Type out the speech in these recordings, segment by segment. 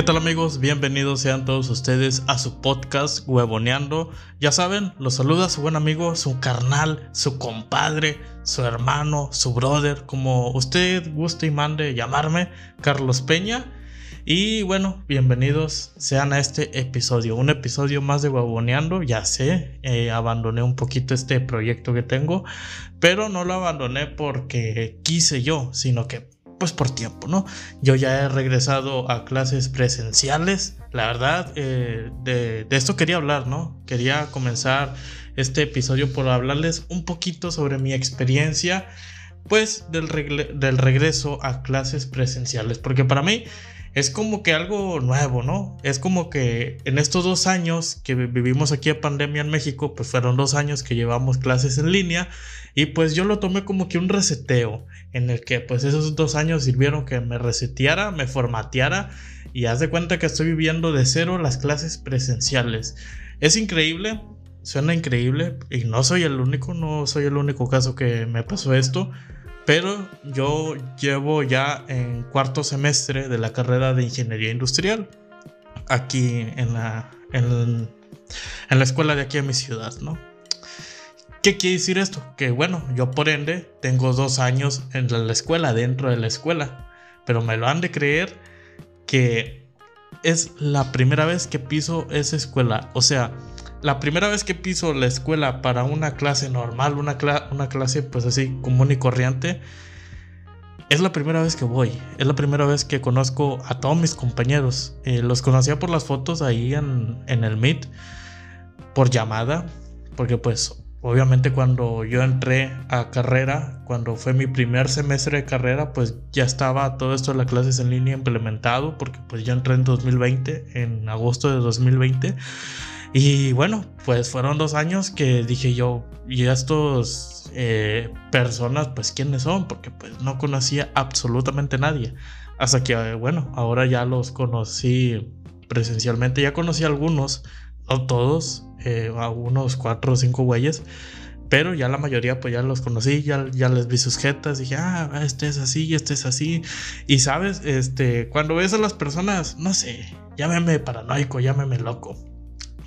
¿Qué tal amigos? Bienvenidos sean todos ustedes a su podcast Huevoneando. Ya saben, los saluda su buen amigo, su carnal, su compadre, su hermano, su brother, como usted guste y mande llamarme, Carlos Peña. Y bueno, bienvenidos sean a este episodio, un episodio más de Huevoneando. Ya sé, eh, abandoné un poquito este proyecto que tengo, pero no lo abandoné porque quise yo, sino que pues por tiempo, ¿no? Yo ya he regresado a clases presenciales, la verdad, eh, de, esto quería hablar, ¿no? Quería comenzar este episodio por hablarles un poquito sobre mi experiencia, pues del, del regreso a clases presenciales, porque para mí es como que algo nuevo, ¿no? Es como que en estos dos años que vivimos aquí a pandemia en México, pues fueron dos años que llevamos clases en línea y pues yo lo tomé como que un reseteo, en el que pues esos dos años sirvieron que me reseteara, me formateara y haz de cuenta que estoy viviendo de cero las clases presenciales. Es increíble, suena increíble y no soy el único, no soy el único caso que me pasó esto. Pero yo llevo ya en cuarto semestre de la carrera de ingeniería industrial aquí en la, en, la escuela de aquí en mi ciudad, ¿no? ¿Qué quiere decir esto? Que bueno, yo por ende tengo dos años en la escuela, dentro de la escuela, pero me lo han de creer que es la primera vez que piso esa escuela. O sea, la primera vez que piso la escuela para una clase normal, una, una clase pues así común y corriente, es la primera vez que voy. Es la primera vez que conozco a todos mis compañeros. Eh, los conocía por las fotos ahí en, en el Meet, por llamada, porque pues Obviamente cuando yo entré a carrera, cuando fue mi primer semestre de carrera, pues ya estaba todo esto de las clases en línea implementado, porque pues yo entré en 2020, en agosto de 2020. Y bueno, pues fueron dos años que dije yo, y estos eh, personas, pues quiénes son, porque pues no conocía absolutamente nadie. Hasta que, bueno, ahora ya los conocí presencialmente, ya conocí a algunos, no todos, eh, a unos cuatro o cinco güeyes. Pero ya la mayoría pues ya los conocí, ya, ya les vi sus jetas, dije, ah, este es así, este es así. Y sabes, este, cuando ves a las personas, no sé, llámeme paranoico, llámeme loco.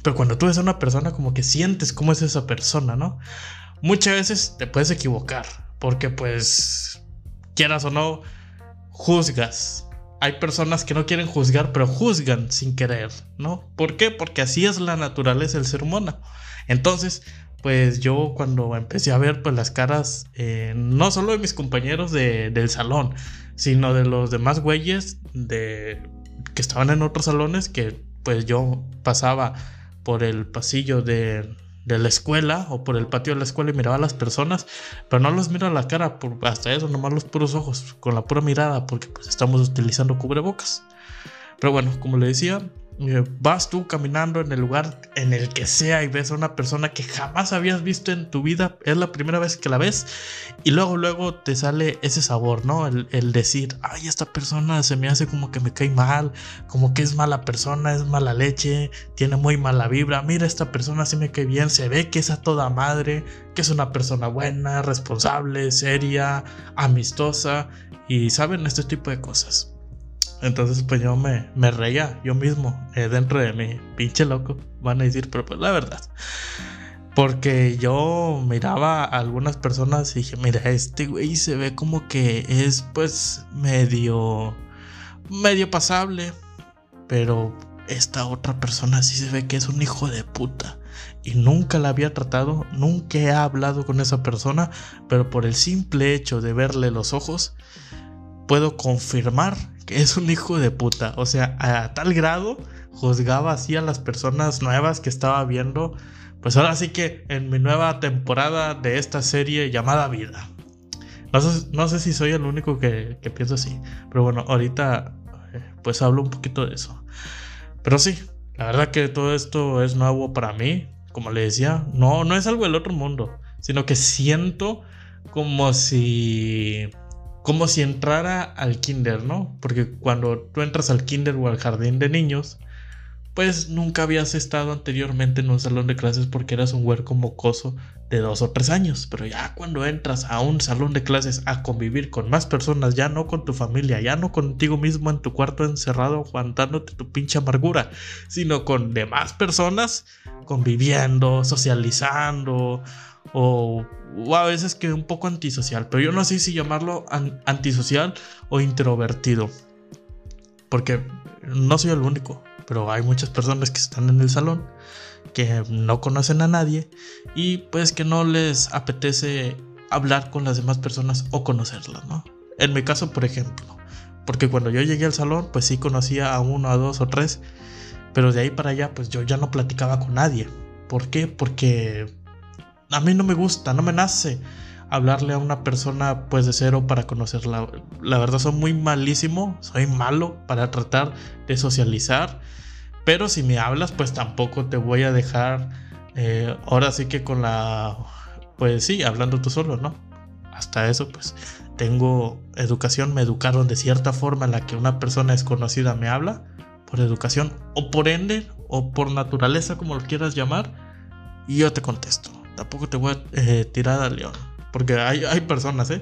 Pero cuando tú ves a una persona como que sientes cómo es esa persona, ¿no? Muchas veces te puedes equivocar, porque pues, quieras o no, juzgas hay personas que no quieren juzgar, pero juzgan sin querer, ¿no? ¿Por qué? Porque así es la naturaleza del ser humano. Entonces, pues yo cuando empecé a ver pues las caras, eh, no solo de mis compañeros del salón, sino de los demás güeyes de, que estaban en otros salones, que pues yo pasaba por el pasillo de, de la escuela o por el patio de la escuela y miraba a las personas, pero no los miro a la cara, por, hasta eso, nomás los puros ojos, con la pura mirada, porque pues estamos utilizando cubrebocas. Pero bueno, como le decía, vas tú caminando en el lugar en el que sea y ves a una persona que jamás habías visto en tu vida, es la primera vez que la ves y luego luego te sale ese sabor, ¿no? El, decir, ay, esta persona se me hace como que me cae mal, como que es mala persona, es mala leche, tiene muy mala vibra, mira, esta persona sí me cae bien, se ve que es a toda madre, que es una persona buena, responsable, seria, amistosa y saben este tipo de cosas. Entonces, pues yo me, me reía yo mismo eh, dentro de mí. Pinche loco, van a decir, pero pues la verdad. Porque yo miraba a algunas personas y dije, mira, este güey se ve como que es pues medio, medio pasable. Pero esta otra persona sí se ve que es un hijo de puta. Y nunca la había tratado, nunca he hablado con esa persona, pero por el simple hecho de verle los ojos, puedo confirmar que es un hijo de puta. O sea, a tal grado juzgaba así a las personas nuevas que estaba viendo. Pues ahora sí que en mi nueva temporada de esta serie llamada Vida. No sé, si soy el único que, que piensa así. Pero bueno, ahorita eh, pues hablo un poquito de eso. Pero sí, la verdad que todo esto es nuevo para mí. Como le decía, no, no es algo del otro mundo. Sino que siento como si como si entrara al kinder, ¿no? Porque cuando tú entras al kinder o al jardín de niños, pues nunca habías estado anteriormente en un salón de clases porque eras un huerco mocoso de dos o tres años, pero ya cuando entras a un salón de clases a convivir con más personas, ya no con tu familia, ya no contigo mismo en tu cuarto encerrado aguantándote tu pinche amargura, sino con demás personas conviviendo, socializando o, a veces que un poco antisocial, pero yo no sé si llamarlo antisocial o introvertido, porque no soy el único, pero hay muchas personas que están en el salón que no conocen a nadie y pues que no les apetece hablar con las demás personas o conocerlas, ¿no? En mi caso, por ejemplo, porque cuando yo llegué al salón, pues sí conocía a uno, a dos o tres, pero de ahí para allá, pues yo ya no platicaba con nadie. ¿Por qué? Porque a mí no me gusta, no me nace hablarle a una persona pues de cero para conocerla. La verdad soy muy malísimo, soy malo para tratar de socializar pero si me hablas, pues tampoco te voy a dejar. Eh, ahora sí que con la. Pues sí, hablando tú solo, ¿no? Hasta eso, pues tengo educación, me educaron de cierta forma en la que una persona desconocida me habla, por educación, o por ende, o por naturaleza, como lo quieras llamar, y yo te contesto. Tampoco te voy a eh, tirar al león, porque hay, hay personas, ¿eh?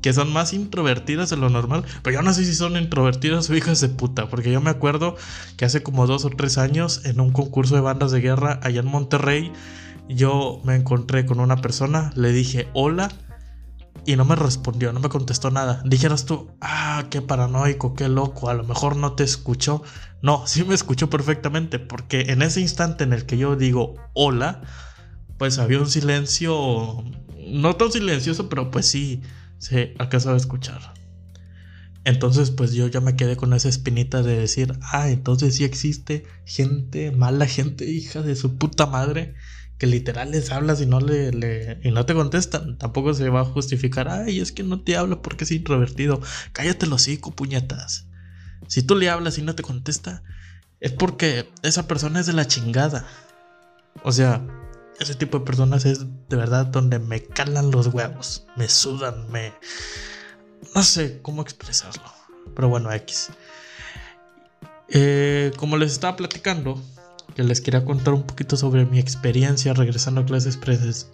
que son más introvertidas de lo normal, pero yo no sé si son introvertidas o hijas de puta, porque yo me acuerdo que hace como dos o tres años en un concurso de bandas de guerra allá en Monterrey, yo me encontré con una persona, le dije hola y no me respondió, no me contestó nada. Dijeras tú, ah, qué paranoico, qué loco, a lo mejor no te escuchó. No, sí me escuchó perfectamente, porque en ese instante en el que yo digo hola, pues había un silencio, no tan silencioso, pero pues sí se alcanzaba a escuchar. Entonces, pues yo ya me quedé con esa espinita de decir, ah, entonces sí existe gente, mala gente, hija de su puta madre, que literal les hablas y no le, y no te contestan. Tampoco se va a justificar, ay, es que no te habla porque es introvertido. Cállate los hocico, puñetas. Si tú le hablas y no te contesta, es porque esa persona es de la chingada. O sea, ese tipo de personas es de verdad donde me calan los huevos, me sudan, me... No sé cómo expresarlo, pero bueno, X. Eh, como les estaba platicando, que les quería contar un poquito sobre mi experiencia regresando a clases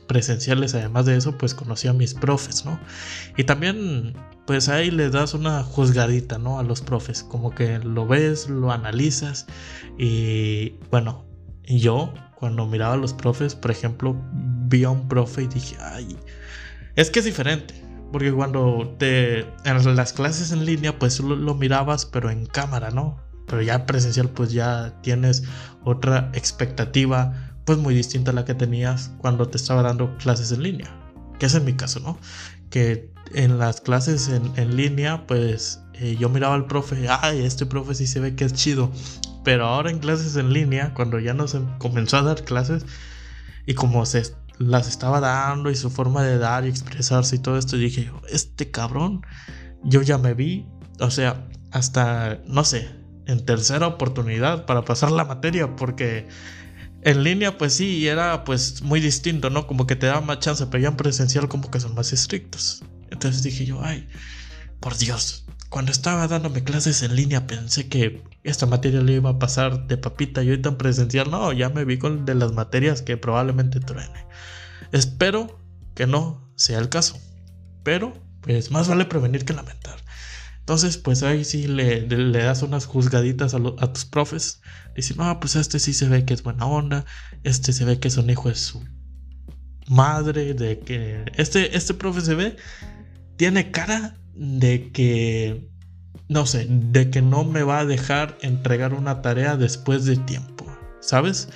presenciales. Además de eso, pues conocí a mis profes, ¿no? Y también, pues ahí les das una juzgadita, ¿no? A los profes, como que lo ves, lo analizas y bueno, yo cuando miraba a los profes, por ejemplo, vi a un profe y dije, ay, es que es diferente. Porque cuando te. En las clases en línea, pues lo, mirabas, pero en cámara, ¿no? Pero ya presencial, pues ya tienes otra expectativa, pues muy distinta a la que tenías cuando te estaba dando clases en línea. Que es en mi caso, ¿no? Que en las clases en, en línea, pues eh, yo miraba al profe, ay, este profe sí se ve que es chido. Pero ahora en clases en línea, cuando ya nos comenzó a dar clases y como se las estaba dando y su forma de dar y expresarse y todo esto, dije, este cabrón, yo ya me vi, o sea, hasta, no sé, en tercera oportunidad para pasar la materia, porque en línea pues sí, era pues muy distinto, ¿no? Como que te daba más chance, pero ya en presencial como que son más estrictos. Entonces dije yo, ay, por Dios, cuando estaba dándome clases en línea pensé que esta materia le iba a pasar de papita y ahorita en presencial no, ya me vi con de las materias que probablemente truene. Espero que no sea el caso, pero pues más vale prevenir que lamentar. Entonces, pues ahí sí le, le das unas juzgaditas a, a, tus profes. Dicen, no, pues este sí se ve que es buena onda. Este se ve que es un hijo de su madre. De que este, este profe se ve, tiene cara de que, no sé, de que no me va a dejar entregar una tarea después de tiempo, ¿sabes?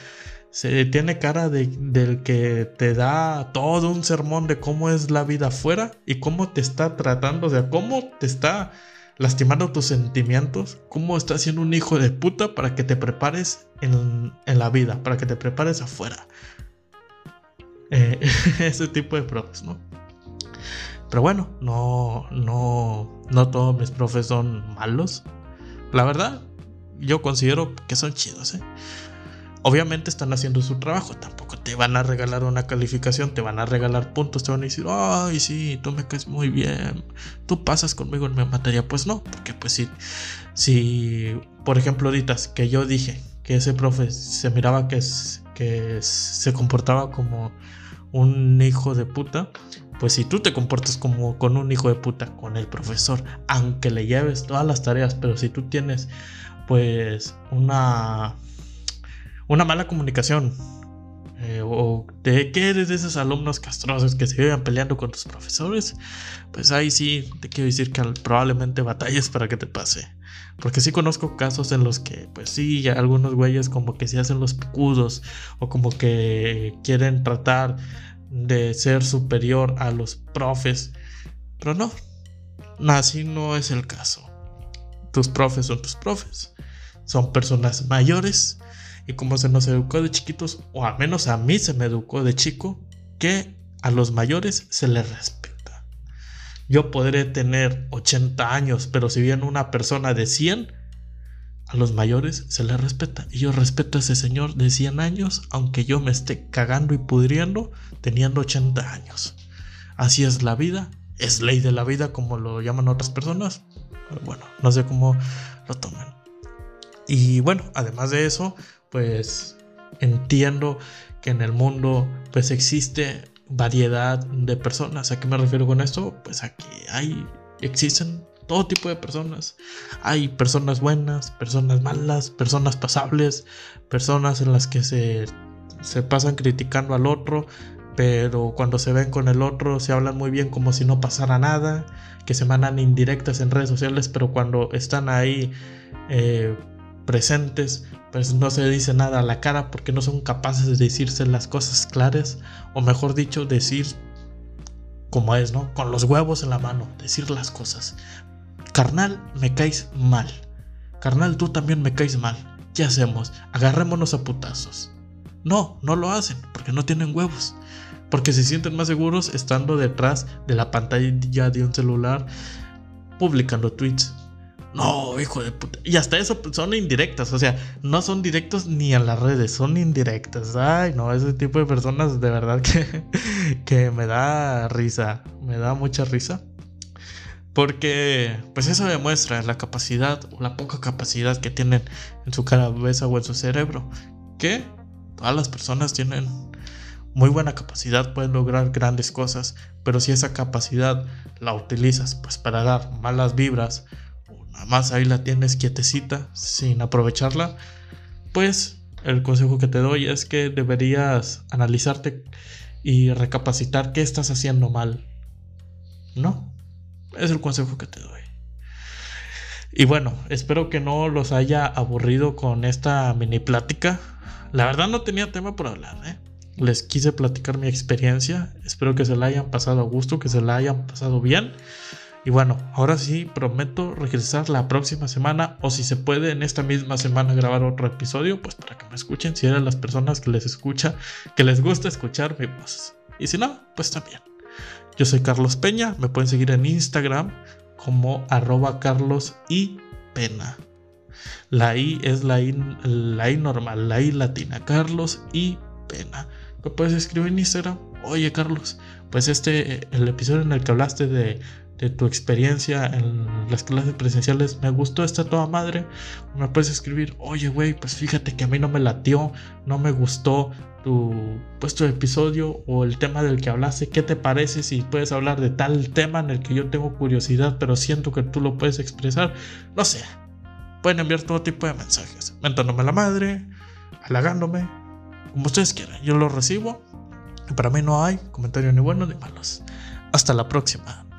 Se tiene cara de, del que te da todo un sermón de cómo es la vida afuera y cómo te está tratando, o sea, cómo te está lastimando tus sentimientos, cómo está siendo un hijo de puta para que te prepares en, la vida, para que te prepares afuera. Eh, ese tipo de profes, ¿no? Pero bueno, no, no, no todos mis profes son malos. La verdad, yo considero que son chidos, ¿eh? Obviamente están haciendo su trabajo, tampoco te van a regalar una calificación, te van a regalar puntos, te van a decir, ay, sí, tú me caes muy bien, tú pasas conmigo en mi materia. Pues no, porque pues si, si por ejemplo, ahorita que yo dije que ese profe se miraba que, que se comportaba como un hijo de puta, pues si tú te comportas como con un hijo de puta, con el profesor, aunque le lleves todas las tareas, pero si tú tienes pues una, una mala comunicación, eh, o de que eres de esos alumnos castrosos que se viven peleando con tus profesores, pues ahí sí te quiero decir que probablemente batalles para que te pase. Porque sí conozco casos en los que, pues sí, algunos güeyes como que se hacen los picudos o como que quieren tratar de ser superior a los profes. Pero no, así no es el caso. Tus profes son tus profes. Son personas mayores. Y como se nos educó de chiquitos, o al menos a mí se me educó de chico, que a los mayores se les respeta. Yo podré tener 80 años, pero si viene una persona de 100, a los mayores se les respeta. Y yo respeto a ese señor de 100 años, aunque yo me esté cagando y pudriendo teniendo 80 años. Así es la vida, es ley de la vida como lo llaman otras personas. Bueno, no sé cómo lo toman. Y bueno, además de eso, pues entiendo que en el mundo pues existe variedad de personas. ¿A qué me refiero con esto? Pues aquí hay, existen todo tipo de personas. Hay personas buenas, personas malas, personas pasables, personas en las que se, se pasan criticando al otro, pero cuando se ven con el otro se hablan muy bien como si no pasara nada, que se mandan indirectas en redes sociales, pero cuando están ahí eh, presentes, pues no se dice nada a la cara porque no son capaces de decirse las cosas claras, o mejor dicho, decir como es, ¿no? Con los huevos en la mano, decir las cosas. Carnal, me caes mal. Carnal, tú también me caes mal. ¿Qué hacemos? Agarrémonos a putazos. No, no lo hacen, porque no tienen huevos. Porque se sienten más seguros estando detrás de la pantalla de un celular publicando tweets. No, hijo de puta. Y hasta eso son indirectas. O sea, no son directos ni a las redes, son indirectas. Ay, no, ese tipo de personas de verdad que, que me da risa. Me da mucha risa. Porque pues eso demuestra la capacidad o la poca capacidad que tienen en su cabeza o en su cerebro. Que todas las personas tienen muy buena capacidad, pueden lograr grandes cosas, pero si esa capacidad la utilizas pues para dar malas vibras, o nada más ahí la tienes quietecita sin aprovecharla, pues el consejo que te doy es que deberías analizarte y recapacitar qué estás haciendo mal. ¿No? Es el consejo que te doy. Y bueno, espero que no los haya aburrido con esta mini plática. La verdad no tenía tema por hablar, ¿eh? Les quise platicar mi experiencia. Espero que se la hayan pasado a gusto, que se la hayan pasado bien. Y bueno, ahora sí prometo regresar la próxima semana o si se puede en esta misma semana grabar otro episodio, pues para que me escuchen si eran las personas que les escucha, que les gusta escuchar mi. Y si no, pues también. Yo soy Carlos Peña, me pueden seguir en Instagram como arroba Carlos y Pena. La I es la I, la I normal, la I latina, Carlos y Pena. Me puedes escribir en Instagram, oye Carlos, pues este, el episodio en el que hablaste de, de tu experiencia en las clases presenciales, me gustó esta toda madre. Me puedes escribir, oye güey, pues fíjate que a mí no me latió, no me gustó, tu puesto episodio o el tema del que hablaste, qué te parece si puedes hablar de tal tema en el que yo tengo curiosidad, pero siento que tú lo puedes expresar, no sé. Pueden enviar todo tipo de mensajes, mentándome la madre, halagándome, como ustedes quieran. Yo lo recibo para mí no hay comentarios ni buenos ni malos. Hasta la próxima.